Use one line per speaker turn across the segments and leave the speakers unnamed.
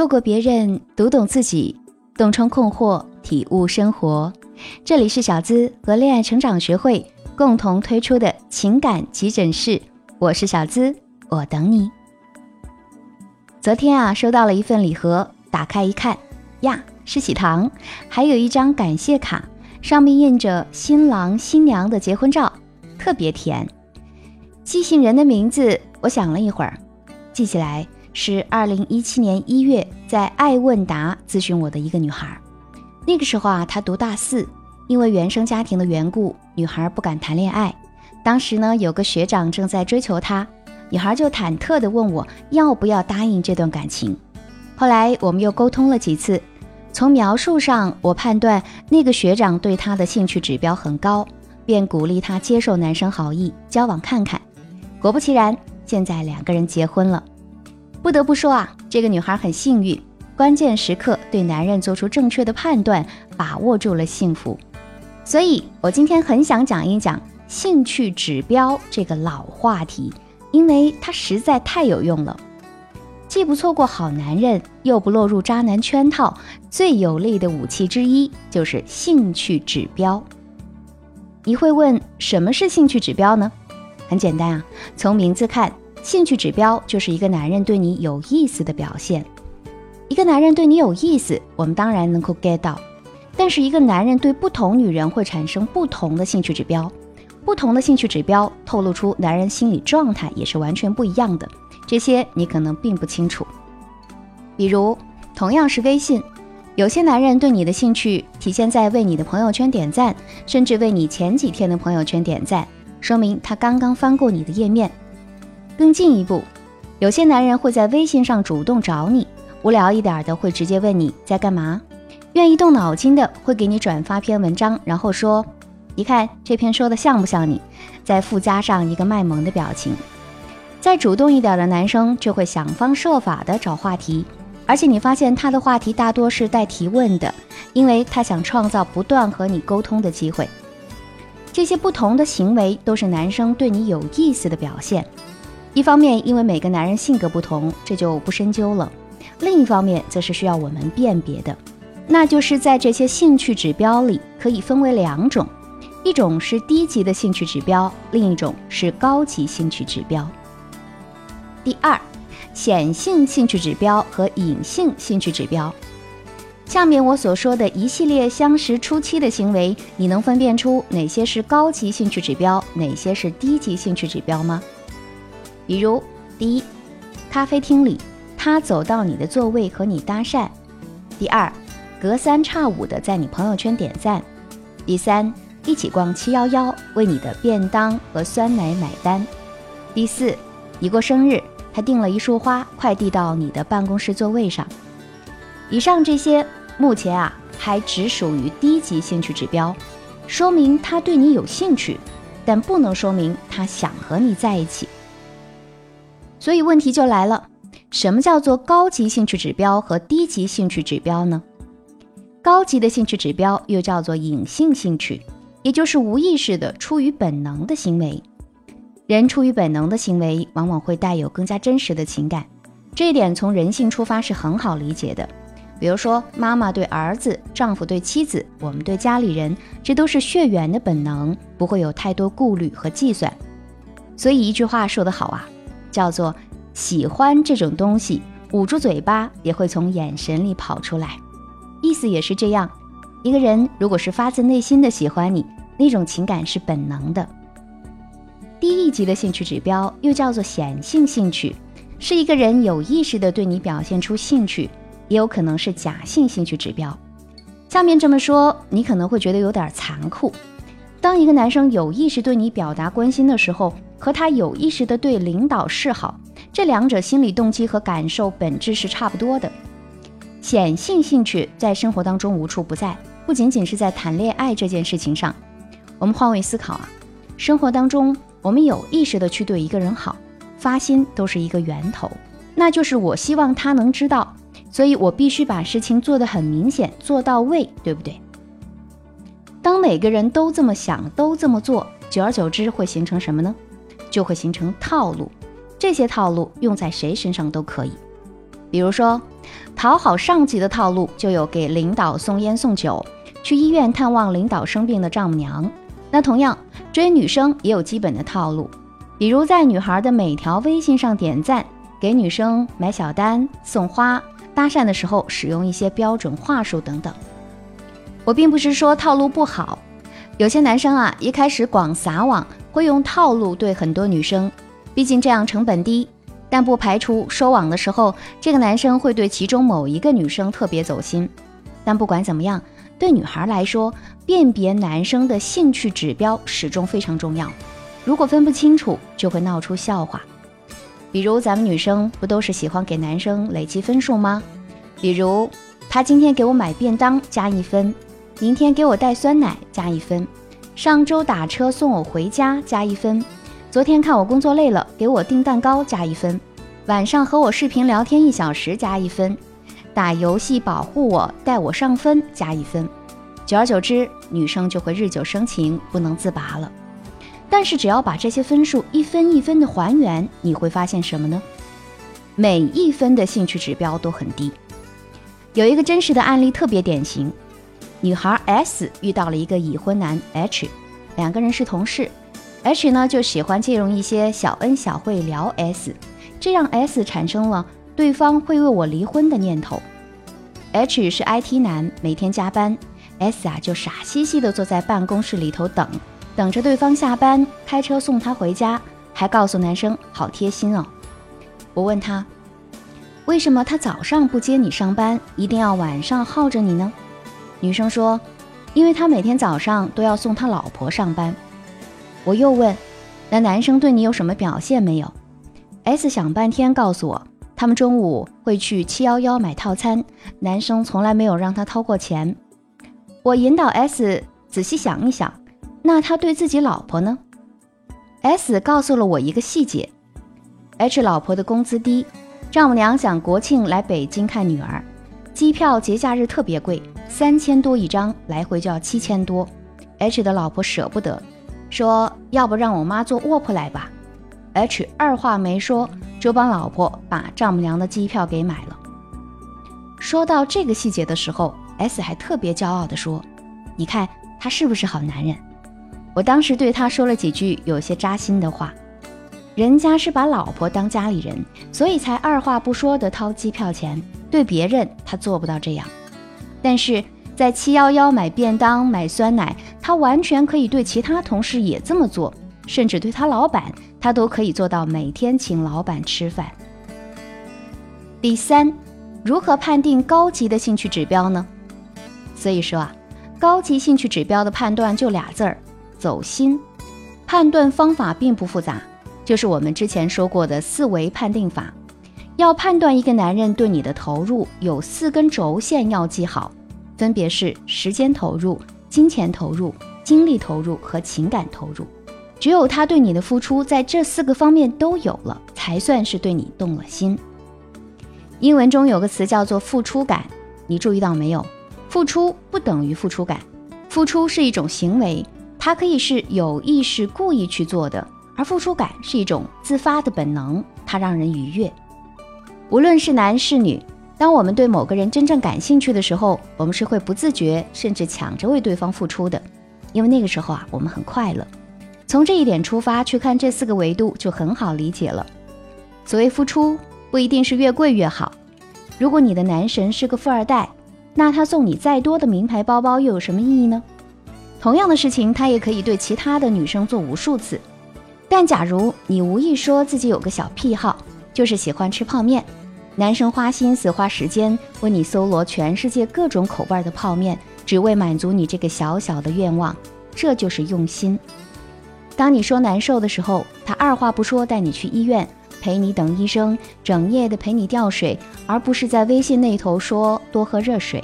透过别人读懂自己，洞穿困惑，体悟生活。这里是小资和恋爱成长学会共同推出的情感急诊室，我是小资，我等你。昨天啊，收到了一份礼盒，打开一看，呀，是喜糖，还有一张感谢卡，上面印着新郎新娘的结婚照，特别甜。寄信人的名字，我想了一会儿，记起来。是二零一七年一月，在爱问答咨询我的一个女孩。那个时候啊，她读大四，因为原生家庭的缘故，女孩不敢谈恋爱。当时呢，有个学长正在追求她，女孩就忐忑地问我要不要答应这段感情。后来我们又沟通了几次，从描述上我判断那个学长对她的兴趣指标很高，便鼓励她接受男生好意，交往看看。果不其然，现在两个人结婚了。不得不说啊，这个女孩很幸运，关键时刻对男人做出正确的判断，把握住了幸福。所以我今天很想讲一讲兴趣指标这个老话题，因为它实在太有用了。既不错过好男人，又不落入渣男圈套，最有力的武器之一就是兴趣指标。你会问，什么是兴趣指标呢？很简单啊，从名字看。兴趣指标就是一个男人对你有意思的表现。一个男人对你有意思，我们当然能够 get 到。但是一个男人对不同女人会产生不同的兴趣指标，不同的兴趣指标透露出男人心理状态也是完全不一样的。这些你可能并不清楚。比如，同样是微信，有些男人对你的兴趣体现在为你的朋友圈点赞，甚至为你前几天的朋友圈点赞，说明他刚刚翻过你的页面。更进一步，有些男人会在微信上主动找你，无聊一点的会直接问你在干嘛，愿意动脑筋的会给你转发篇文章，然后说，你看这篇说的像不像你，再附加上一个卖萌的表情。再主动一点的男生就会想方设法的找话题，而且你发现他的话题大多是带提问的，因为他想创造不断和你沟通的机会。这些不同的行为都是男生对你有意思的表现。一方面，因为每个男人性格不同，这就不深究了；另一方面，则是需要我们辨别的，那就是在这些兴趣指标里，可以分为两种：一种是低级的兴趣指标，另一种是高级兴趣指标。第二，显性兴趣指标和隐性兴趣指标。下面我所说的一系列相识初期的行为，你能分辨出哪些是高级兴趣指标，哪些是低级兴趣指标吗？比如，第一，咖啡厅里他走到你的座位和你搭讪；第二，隔三差五的在你朋友圈点赞；第三，一起逛七幺幺为你的便当和酸奶买单；第四，你过生日他订了一束花快递到你的办公室座位上。以上这些目前啊还只属于低级兴趣指标，说明他对你有兴趣，但不能说明他想和你在一起。所以问题就来了，什么叫做高级兴趣指标和低级兴趣指标呢？高级的兴趣指标又叫做隐性兴趣，也就是无意识的出于本能的行为。人出于本能的行为，往往会带有更加真实的情感，这一点从人性出发是很好理解的。比如说，妈妈对儿子，丈夫对妻子，我们对家里人，这都是血缘的本能，不会有太多顾虑和计算。所以一句话说得好啊。叫做喜欢这种东西，捂住嘴巴也会从眼神里跑出来，意思也是这样。一个人如果是发自内心的喜欢你，那种情感是本能的。低一级的兴趣指标又叫做显性兴趣，是一个人有意识的对你表现出兴趣，也有可能是假性兴趣指标。下面这么说，你可能会觉得有点残酷。当一个男生有意识对你表达关心的时候，和他有意识的对领导示好，这两者心理动机和感受本质是差不多的。显性兴趣在生活当中无处不在，不仅仅是在谈恋爱这件事情上。我们换位思考啊，生活当中我们有意识的去对一个人好，发心都是一个源头，那就是我希望他能知道，所以我必须把事情做得很明显，做到位，对不对？当每个人都这么想，都这么做，久而久之会形成什么呢？就会形成套路，这些套路用在谁身上都可以。比如说，讨好上级的套路就有给领导送烟送酒，去医院探望领导生病的丈母娘。那同样，追女生也有基本的套路，比如在女孩的每条微信上点赞，给女生买小单、送花、搭讪的时候使用一些标准话术等等。我并不是说套路不好，有些男生啊，一开始广撒网，会用套路对很多女生，毕竟这样成本低。但不排除收网的时候，这个男生会对其中某一个女生特别走心。但不管怎么样，对女孩来说，辨别男生的兴趣指标始终非常重要。如果分不清楚，就会闹出笑话。比如咱们女生不都是喜欢给男生累积分数吗？比如他今天给我买便当加一分，明天给我带酸奶加一分，上周打车送我回家加一分。昨天看我工作累了，给我订蛋糕加一分；晚上和我视频聊天一小时加一分；打游戏保护我，带我上分加一分。久而久之，女生就会日久生情，不能自拔了。但是只要把这些分数一分一分的还原，你会发现什么呢？每一分的兴趣指标都很低。有一个真实的案例特别典型：女孩 S 遇到了一个已婚男 H，两个人是同事。H 呢就喜欢借用一些小恩小惠聊 S，这让 S 产生了对方会为我离婚的念头。H 是 IT 男，每天加班，S 啊就傻兮兮的坐在办公室里头等，等着对方下班，开车送他回家，还告诉男生好贴心哦。我问他，为什么他早上不接你上班，一定要晚上耗着你呢？女生说，因为他每天早上都要送他老婆上班。我又问：“那男生对你有什么表现没有？”S 想半天告诉我，他们中午会去七幺幺买套餐，男生从来没有让他掏过钱。我引导 S 仔细想一想，那他对自己老婆呢？S 告诉了我一个细节：H 老婆的工资低，丈母娘想国庆来北京看女儿，机票节假日特别贵，三千多一张，来回就要七千多，H 的老婆舍不得。说要不让我妈坐卧铺来吧，H 二话没说就帮老婆把丈母娘的机票给买了。说到这个细节的时候，S 还特别骄傲地说：“你看他是不是好男人？”我当时对他说了几句有些扎心的话：“人家是把老婆当家里人，所以才二话不说的掏机票钱。对别人他做不到这样，但是。”在七幺幺买便当、买酸奶，他完全可以对其他同事也这么做，甚至对他老板，他都可以做到每天请老板吃饭。第三，如何判定高级的兴趣指标呢？所以说啊，高级兴趣指标的判断就俩字儿：走心。判断方法并不复杂，就是我们之前说过的四维判定法。要判断一个男人对你的投入，有四根轴线要记好。分别是时间投入、金钱投入、精力投入和情感投入。只有他对你的付出在这四个方面都有了，才算是对你动了心。英文中有个词叫做付出感，你注意到没有？付出不等于付出感，付出是一种行为，它可以是有意识、故意去做的，而付出感是一种自发的本能，它让人愉悦。无论是男是女。当我们对某个人真正感兴趣的时候，我们是会不自觉甚至抢着为对方付出的，因为那个时候啊，我们很快乐。从这一点出发去看这四个维度，就很好理解了。所谓付出，不一定是越贵越好。如果你的男神是个富二代，那他送你再多的名牌包包又有什么意义呢？同样的事情，他也可以对其他的女生做无数次。但假如你无意说自己有个小癖好，就是喜欢吃泡面。男生花心思、花时间为你搜罗全世界各种口味的泡面，只为满足你这个小小的愿望，这就是用心。当你说难受的时候，他二话不说带你去医院，陪你等医生，整夜的陪你吊水，而不是在微信那头说多喝热水。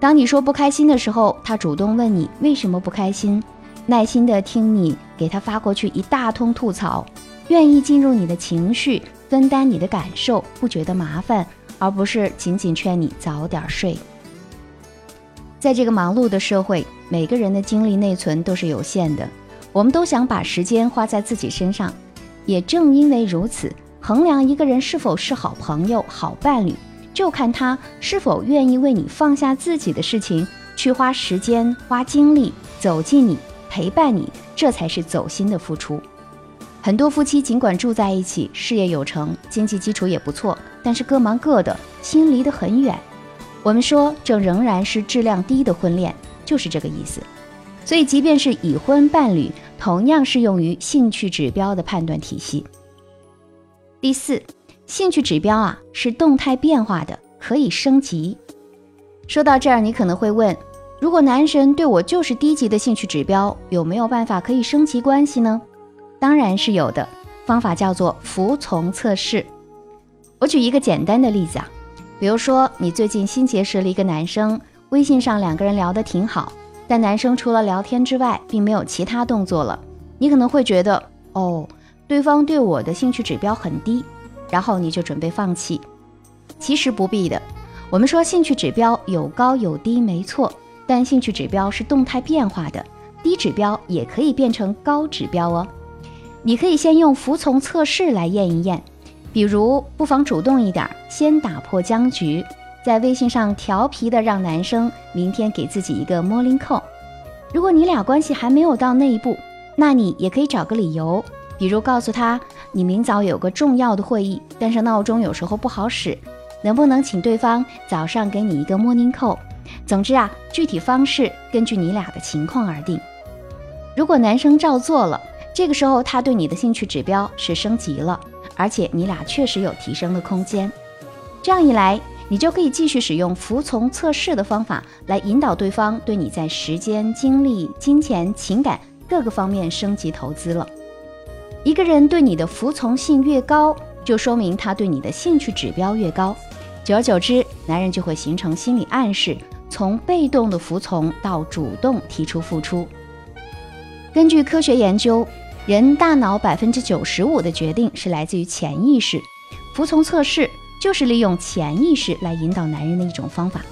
当你说不开心的时候，他主动问你为什么不开心，耐心的听你给他发过去一大通吐槽，愿意进入你的情绪。分担你的感受，不觉得麻烦，而不是仅仅劝你早点睡。在这个忙碌的社会，每个人的精力内存都是有限的，我们都想把时间花在自己身上。也正因为如此，衡量一个人是否是好朋友、好伴侣，就看他是否愿意为你放下自己的事情，去花时间、花精力走进你、陪伴你，这才是走心的付出。很多夫妻尽管住在一起，事业有成，经济基础也不错，但是各忙各的，心离得很远。我们说，这仍然是质量低的婚恋，就是这个意思。所以，即便是已婚伴侣，同样适用于兴趣指标的判断体系。第四，兴趣指标啊是动态变化的，可以升级。说到这儿，你可能会问：如果男神对我就是低级的兴趣指标，有没有办法可以升级关系呢？当然是有的，方法叫做服从测试。我举一个简单的例子啊，比如说你最近新结识了一个男生，微信上两个人聊得挺好，但男生除了聊天之外，并没有其他动作了。你可能会觉得，哦。对方对我的兴趣指标很低，然后你就准备放弃。其实不必的。我们说兴趣指标有高有低，没错，但兴趣指标是动态变化的，低指标也可以变成高指标哦。你可以先用服从测试来验一验，比如不妨主动一点，先打破僵局，在微信上调皮的让男生明天给自己一个 morning call。如果你俩关系还没有到那一步，那你也可以找个理由。比如告诉他，你明早有个重要的会议，但是闹钟有时候不好使，能不能请对方早上给你一个 morning call？总之啊，具体方式根据你俩的情况而定。如果男生照做了，这个时候他对你的兴趣指标是升级了，而且你俩确实有提升的空间。这样一来，你就可以继续使用服从测试的方法来引导对方对你在时间、精力、金钱、情感各个方面升级投资了。一个人对你的服从性越高，就说明他对你的兴趣指标越高。久而久之，男人就会形成心理暗示，从被动的服从到主动提出付出。根据科学研究，人大脑百分之九十五的决定是来自于潜意识，服从测试就是利用潜意识来引导男人的一种方法。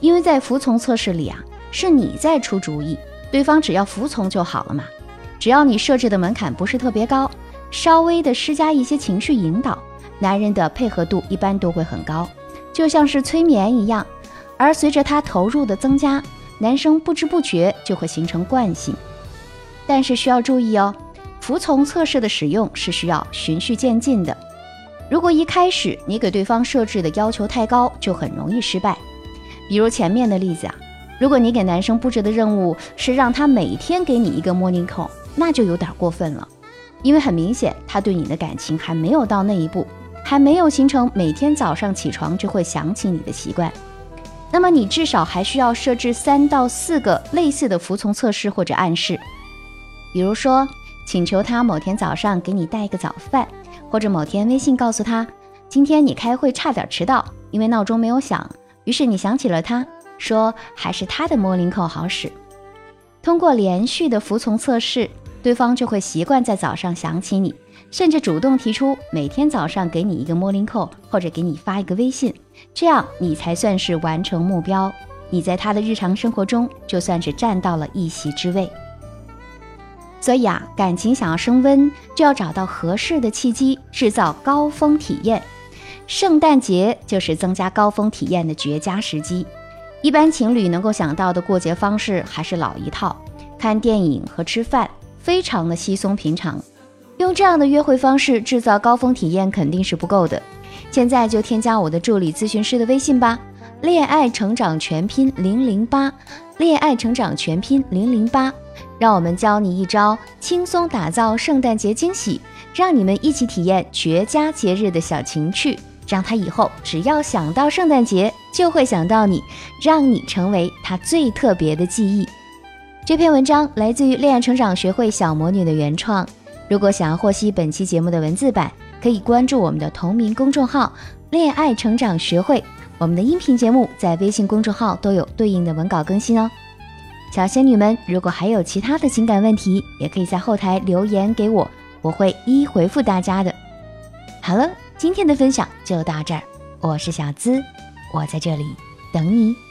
因为在服从测试里啊，是你在出主意，对方只要服从就好了嘛。只要你设置的门槛不是特别高，稍微的施加一些情绪引导，男人的配合度一般都会很高，就像是催眠一样。而随着他投入的增加，男生不知不觉就会形成惯性。但是需要注意哦，服从测试的使用是需要循序渐进的。如果一开始你给对方设置的要求太高，就很容易失败。比如前面的例子啊，如果你给男生布置的任务是让他每天给你一个 morning call。那就有点过分了，因为很明显他对你的感情还没有到那一步，还没有形成每天早上起床就会想起你的习惯。那么你至少还需要设置三到四个类似的服从测试或者暗示，比如说请求他某天早上给你带一个早饭，或者某天微信告诉他今天你开会差点迟到，因为闹钟没有响，于是你想起了他，说还是他的 morning call 好使。通过连续的服从测试。对方就会习惯在早上想起你，甚至主动提出每天早上给你一个 morning call，或者给你发一个微信，这样你才算是完成目标。你在他的日常生活中就算是占到了一席之位。所以啊，感情想要升温，就要找到合适的契机，制造高峰体验。圣诞节就是增加高峰体验的绝佳时机。一般情侣能够想到的过节方式还是老一套，看电影和吃饭。非常的稀松平常，用这样的约会方式制造高峰体验肯定是不够的。现在就添加我的助理咨询师的微信吧，恋爱成长全拼零零八，恋爱成长全拼零零八，让我们教你一招轻松打造圣诞节惊喜，让你们一起体验绝佳节日的小情趣，让他以后只要想到圣诞节就会想到你，让你成为他最特别的记忆。这篇文章来自于恋爱成长学会小魔女的原创。如果想要获悉本期节目的文字版，可以关注我们的同名公众号“恋爱成长学会”。我们的音频节目在微信公众号都有对应的文稿更新哦。小仙女们，如果还有其他的情感问题，也可以在后台留言给我，我会一一回复大家的。好了，今天的分享就到这儿，我是小资，我在这里等你。